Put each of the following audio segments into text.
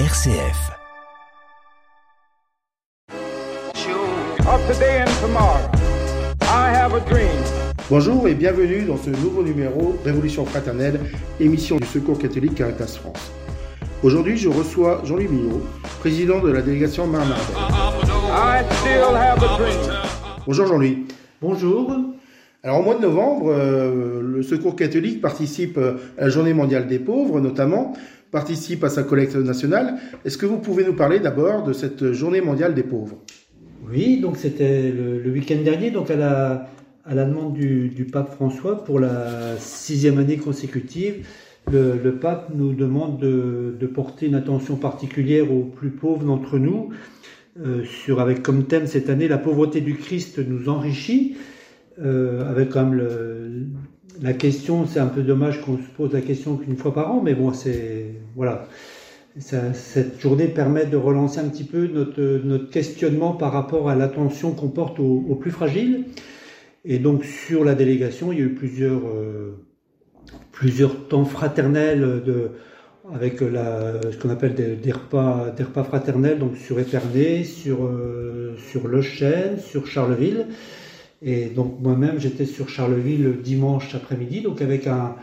RCF. of today and tomorrow. I have a dream. Bonjour et bienvenue dans ce nouveau numéro Révolution fraternelle, émission du Secours catholique Caritas France. Aujourd'hui, je reçois Jean-Louis Millot, président de la délégation Marne-Ardenne. I still have a dream. Bonjour Jean-Louis. Bonjour. Alors au mois de novembre, euh, le Secours catholique participe à la Journée mondiale des pauvres, notamment, participe à sa collecte nationale. Est-ce que vous pouvez nous parler d'abord de cette Journée mondiale des pauvres? Oui, donc c'était le, week-end dernier, donc à la, demande du, pape François pour la sixième année consécutive, le, pape nous demande de, porter une attention particulière aux plus pauvres d'entre nous, euh, sur avec comme thème cette année la pauvreté du Christ nous enrichit, euh, avec quand le, la question, c'est un peu dommage qu'on se pose la question qu'une fois par an, mais bon, c'est voilà. Cette journée permet de relancer un petit peu notre, questionnement par rapport à l'attention qu'on porte aux, aux plus fragiles. Et donc sur la délégation, il y a eu plusieurs, euh, plusieurs temps fraternels de, avec la, ce qu'on appelle des, des repas, des repas fraternels, donc sur Épernay, sur, euh, sur Le Chêne, sur Charleville. Et donc moi-même, j'étais sur Charleville le dimanche après-midi, donc avec un,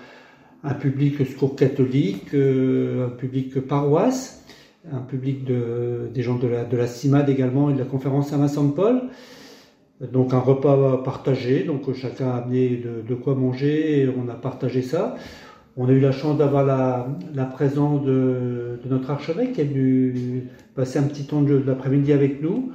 public secours catholique, euh, un public paroisse, un public de, des gens de la, de CIMAD également et de la conférence Saint-Vincent de Paul. Donc un repas partagé, donc chacun a amené de, quoi manger on a partagé ça. On a eu la chance d'avoir la, présence de, de notre archevêque qui est venu passer un petit temps de, de l'après-midi avec nous.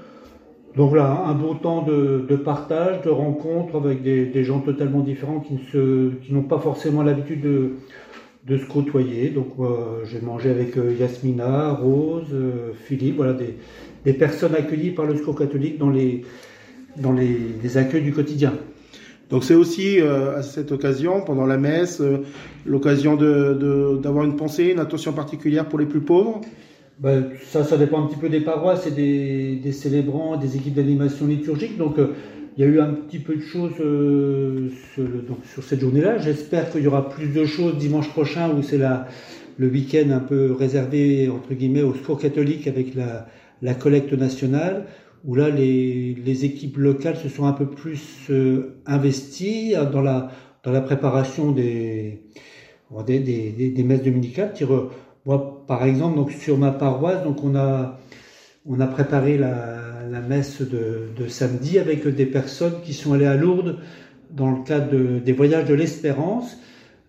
Donc voilà, un beau temps de, partage, de rencontre avec des, gens totalement différents qui n'ont pas forcément l'habitude de, se côtoyer. Donc euh, j'ai mangé avec euh, Yasmina, Rose, euh, Philippe, voilà des, personnes accueillies par le secours catholique dans les, dans accueils du quotidien. Donc c'est aussi à cette occasion, pendant la messe, l'occasion d'avoir une pensée, une attention particulière pour les plus pauvres. Ben, ça, ça dépend un petit peu des paroisses et des, des célébrants, des équipes d'animation liturgique. Donc, euh, il y a eu un petit peu de choses euh, sur, donc, sur cette journée-là. J'espère qu'il y aura plus de choses dimanche prochain où c'est le week-end un peu réservé, entre guillemets, au secours catholique avec la, la collecte nationale, où là, les, les équipes locales se sont un peu plus euh, investies dans la, dans la préparation des, des, des, des- messes dominicales. Moi, par exemple, donc sur ma paroisse, donc on a on a préparé la, messe de, samedi avec des personnes qui sont allées à Lourdes dans le cadre de- des voyages de l'Espérance.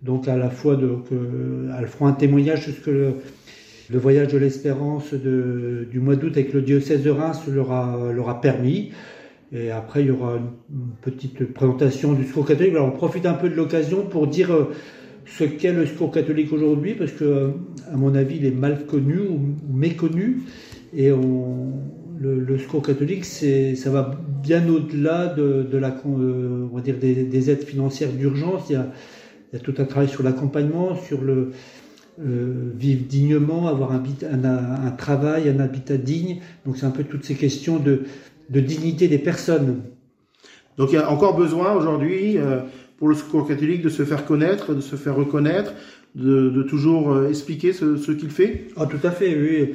Donc à la fois euh, elles feront un témoignage sur ce que le, le voyage de l'Espérance du mois d'août avec le diocèse de Reims leur a, leur a permis. Et après, il y aura une, une petite présentation du secours catholique. Alors, on profite un peu de l'occasion pour dire euh, ce qu'est le secours catholique aujourd'hui, parce que, à mon avis, il est mal connu ou, méconnu. Et le, le secours catholique, ça va bien au-delà de, la, on va dire des, des aides financières d'urgence. Il y, a, tout un travail sur l'accompagnement, sur le euh, vivre dignement, avoir un, travail, un habitat digne. Donc c'est un peu toutes ces questions de, de dignité des personnes. Donc il y a encore besoin aujourd'hui euh, pour le secours catholique de se faire connaître, de se faire reconnaître, de, toujours euh, expliquer ce, qu'il fait. Ah, tout à fait, oui.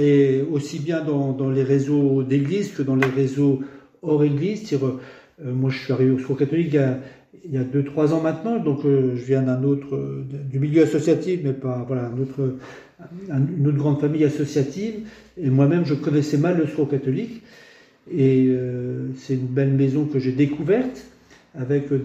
Et aussi bien dans, les réseaux d'église que dans les réseaux hors église. Euh, moi, je suis arrivé au secours catholique il y a, il y a deux, trois ans maintenant, donc euh, je viens d'un autre, du milieu associatif, mais pas, voilà, un une autre grande famille associative. Et moi-même, je connaissais mal le secours catholique. Et c'est une belle maison que j'ai découverte avec un,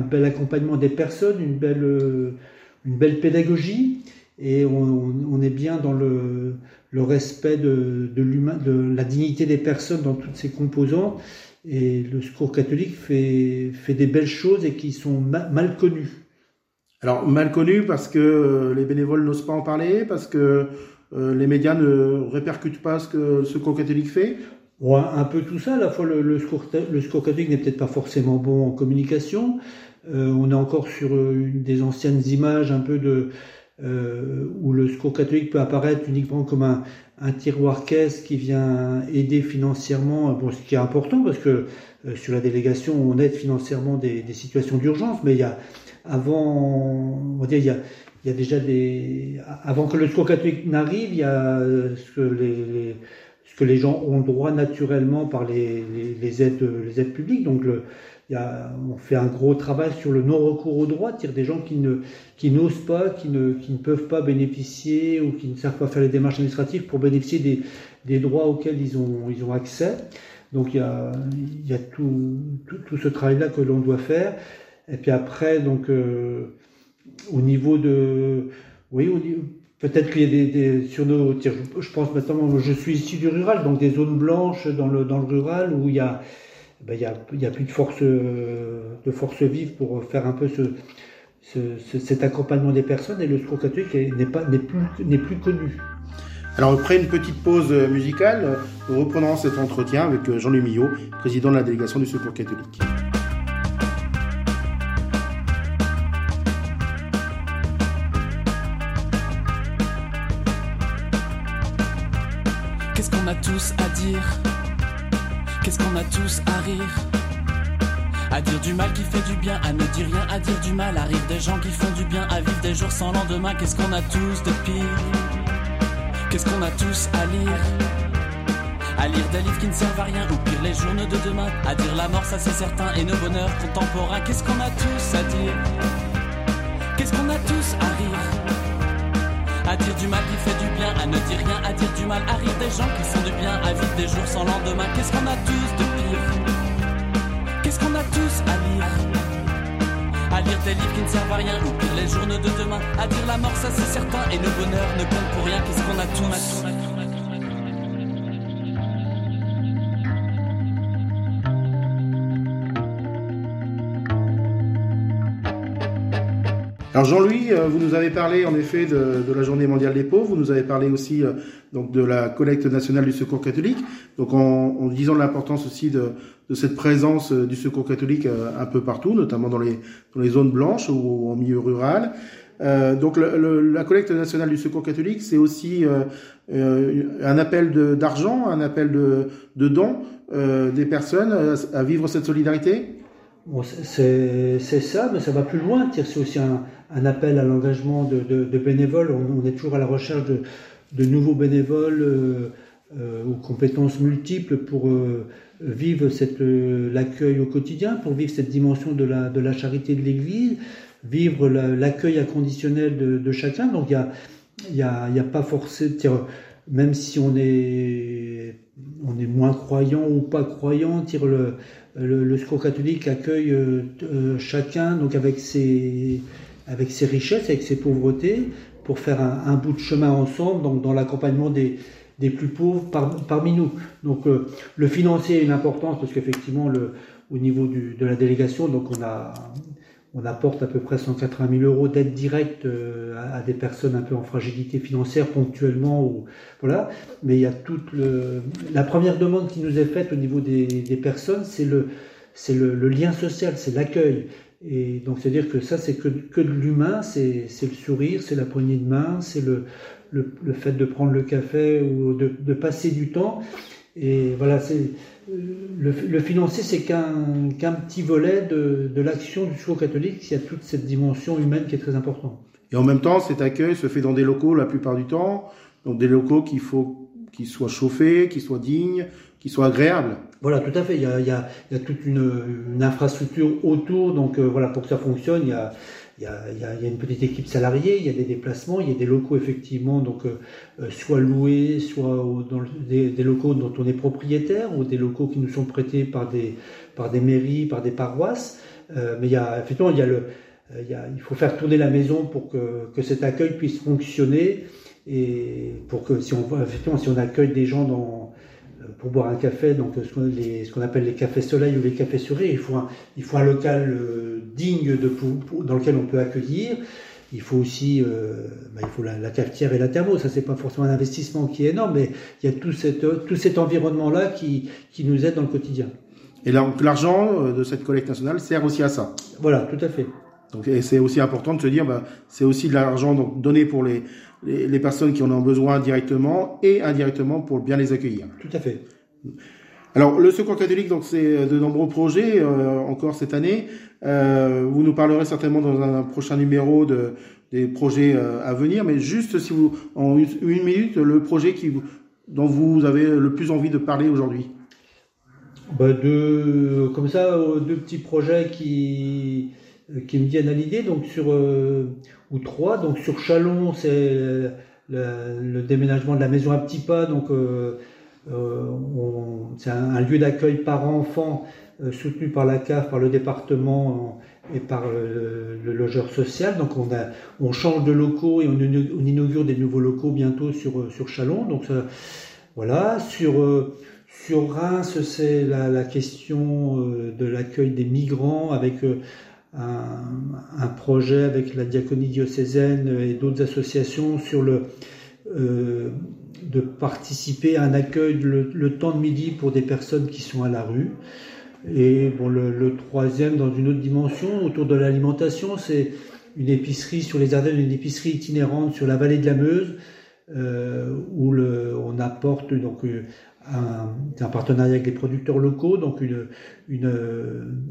bel accompagnement des personnes, une belle, pédagogie. Et on, est bien dans le, respect de, de de la dignité des personnes dans toutes ses composantes. Et le secours catholique fait, des belles choses et qui sont ma- mal connues. Alors mal connu parce que euh, les bénévoles n'osent pas en parler, parce que euh, les médias ne répercutent pas ce que le secours catholique fait. Un peu tout ça. À la fois, le, le, le catholique n'est peut-être pas forcément bon en communication. Euh, on est encore sur euh, une des anciennes images un peu de euh, où le secours catholique peut apparaître uniquement comme un, un tiroir caisse qui vient aider financièrement, bon, ce qui est important parce que euh, sur la délégation, on aide financièrement des, des situations d'urgence, mais il y a avant, on va dire, il y a, il y a déjà des. Avant que le secours catholique n'arrive, il y a ce que les, ce que les gens ont droit naturellement par les, les, aides, les aides publiques. Donc, le, on fait un gros travail sur le non-recours aux droits, c'est-à-dire des gens qui ne qui n'osent pas, qui ne, qui ne peuvent pas bénéficier ou qui ne savent pas faire les démarches administratives pour bénéficier des, des droits auxquels ils ont, ils ont accès. Donc il y a, il y a tout, tout, tout ce travail-là que l'on doit faire. Et puis après, donc euh, au niveau de, oui, peut-être qu'il y a des, sur nos, je pense maintenant, je suis ici du rural, donc des zones blanches dans le dans rural où il y a ben, il n'y a, plus de force, de force vive pour faire un peu ce, ce, cet accompagnement des personnes et le secours catholique n'est plus n'est plus connu. Alors après une petite pause musicale, nous reprenons cet entretien avec Jean-Louis Millot, président de la délégation du secours catholique. Qu'est-ce qu'on a tous à dire Qu'est-ce qu'on a tous à rire à dire du mal qui fait du bien, à ne dire rien, à dire du mal. Arrive des gens qui font du bien, à vivre des jours sans lendemain. Qu'est-ce qu'on a tous de pire Qu'est-ce qu'on a tous à lire À lire des livres qui ne servent à rien, ou pire les journaux de demain. À dire la mort, ça c'est certain, et nos bonheurs contemporains. Qu'est-ce qu'on a tous à dire Qu'est-ce qu'on a tous à rire à dire du mal qui fait du bien, à ne dire rien, à dire du mal, à des gens qui font du bien, à vivre des jours sans lendemain. Qu'est-ce qu'on a tous de pire? Qu'est-ce qu'on a tous à lire? À lire des livres qui ne servent à rien, ou les journaux de demain. À dire la mort, ça c'est certain, et nos bonheurs ne comptent pour rien. Qu'est-ce qu'on a tous? Alors Jean-Louis, vous nous avez parlé en effet de, la Journée mondiale des pauvres, vous nous avez parlé aussi donc de la collecte nationale du Secours catholique, donc en, disant l'importance aussi de, cette présence du Secours catholique un peu partout, notamment dans les, zones blanches ou en milieu rural. Euh, donc la collecte nationale du Secours catholique, c'est aussi euh, euh, un appel d'argent, un appel de, dons des personnes à vivre cette solidarité? C'est ça, mais ça va plus loin. C'est aussi un, appel à l'engagement de, bénévoles. On, est toujours à la recherche de, nouveaux bénévoles euh, euh, aux compétences multiples pour euh, vivre l'accueil au quotidien, pour vivre cette dimension de la, charité de l'Église, vivre l'accueil inconditionnel de, chacun. Donc il y a, y, y a pas forcément, même si on est, on est moins croyant ou pas croyant, tire le le, le secours catholique accueille euh, euh, chacun donc avec ses, avec ses richesses, avec ses pauvretés, pour faire un, un bout de chemin ensemble donc dans l'accompagnement des, des plus pauvres par, parmi nous. Donc euh, le financier a une importance parce qu'effectivement le, au niveau du, de la délégation, donc on a on apporte à peu près 180 000 euros d'aide directe euh, à, des personnes un peu en fragilité financière ponctuellement. Mais il y a toute la première demande qui nous est faite au niveau des, personnes, c'est le lien social, c'est l'accueil. Et donc c'est à dire que ça c'est que, de l'humain, c'est le sourire, c'est la poignée de main, c'est le, fait de prendre le café ou de passer du temps. Et voilà, c'est le, le, financier, c'est qu'un qu'un petit volet de, de l'action du secours catholique. Il y a toute cette dimension humaine qui est très importante. Et en même temps, cet accueil se fait dans des locaux la plupart du temps, donc des locaux qu'il faut qu'ils soient chauffés, qu'ils soient dignes, qu'ils soient agréables. Voilà, tout à fait. Il y a, il y a, il y a toute une, une, infrastructure autour, donc euh, voilà, pour que ça fonctionne, il y a il y, a, une petite équipe salariée, il y a des déplacements, il y a des locaux effectivement, donc euh, euh soit loués, soit dans des, locaux dont on est propriétaire, ou des locaux qui nous sont prêtés par des, par des mairies, par des paroisses. Euh, mais il y a effectivement, il, y a, il faut faire tourner la maison pour que, que cet accueil puisse fonctionner et pour que si on effectivement si on accueille des gens dans pour boire un café, donc ce qu'on qu appelle les cafés soleil ou les cafés surés, il faut un, il faut un local euh, digne de, pour, dans lequel on peut accueillir. Il faut aussi, euh, bah, il faut la, la, cafetière et la thermo. Ça, c'est pas forcément un investissement qui est énorme, mais il y a tout, cette, tout cet environnement-là qui, qui nous aide dans le quotidien. Et donc l'argent euh, de cette collecte nationale sert aussi à ça. Voilà, tout à fait. Donc c'est aussi important de se dire, bah, c'est aussi de l'argent donné pour les, les, les, personnes qui en ont besoin directement et indirectement pour bien les accueillir. Tout à fait. Alors le Secours catholique, donc c'est de nombreux projets euh, encore cette année. Euh, vous nous parlerez certainement dans un prochain numéro de, des projets à venir, mais juste si vous, en une, minute, le projet qui dont vous avez le plus envie de parler aujourd'hui. Bah de, comme ça, deux petits projets qui, qui me viennent à l'idée, donc sur, ou trois, donc sur Chalon, c'est le, déménagement de la maison à petits pas, donc euh, euh, c'est un, lieu d'accueil par enfant euh, soutenu par la CAF, par le département et par le, logeur social. Donc on, a, on change de locaux et on, inaugure des nouveaux locaux bientôt sur, sur Chalon. Donc voilà, sur, sur Reims, c'est la, la, question de l'accueil des migrants avec un, projet avec la diaconie diocésaine et d'autres associations sur le euh, de participer à un accueil le, temps de midi pour des personnes qui sont à la rue. Et bon, le, troisième, dans une autre dimension, autour de l'alimentation, c'est une épicerie sur les Ardennes, une épicerie itinérante sur la vallée de la Meuse, euh, où on apporte donc euh, un, un, partenariat avec des producteurs locaux, donc une, une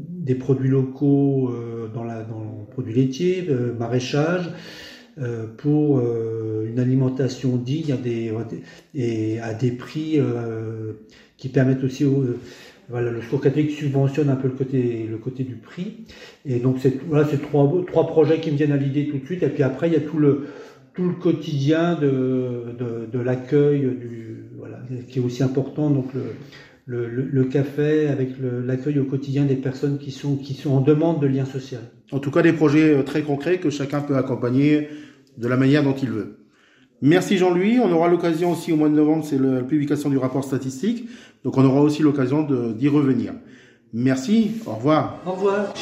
des produits locaux euh, dans, la, dans le produit laitier, euh, maraîchage, euh, pour une alimentation digne des, et à des prix qui permettent aussi voilà, le secours catholique subventionne un peu le côté, le côté du prix. Et donc, c'est voilà, trois, trois projets qui me viennent à l'idée tout de suite. Et puis après, il y a tout le, tout le quotidien de, de, de l'accueil, du, voilà, qui est aussi important. Donc, le, le, le, café avec l'accueil au quotidien des personnes qui sont, qui sont en demande de lien social. En tout cas, des projets euh, très concrets que chacun peut accompagner de la manière dont il veut. Merci Jean-Louis. On aura l'occasion aussi au mois de novembre, c'est la publication du rapport statistique. Donc on aura aussi l'occasion d'y revenir. Merci. Au revoir. Au revoir.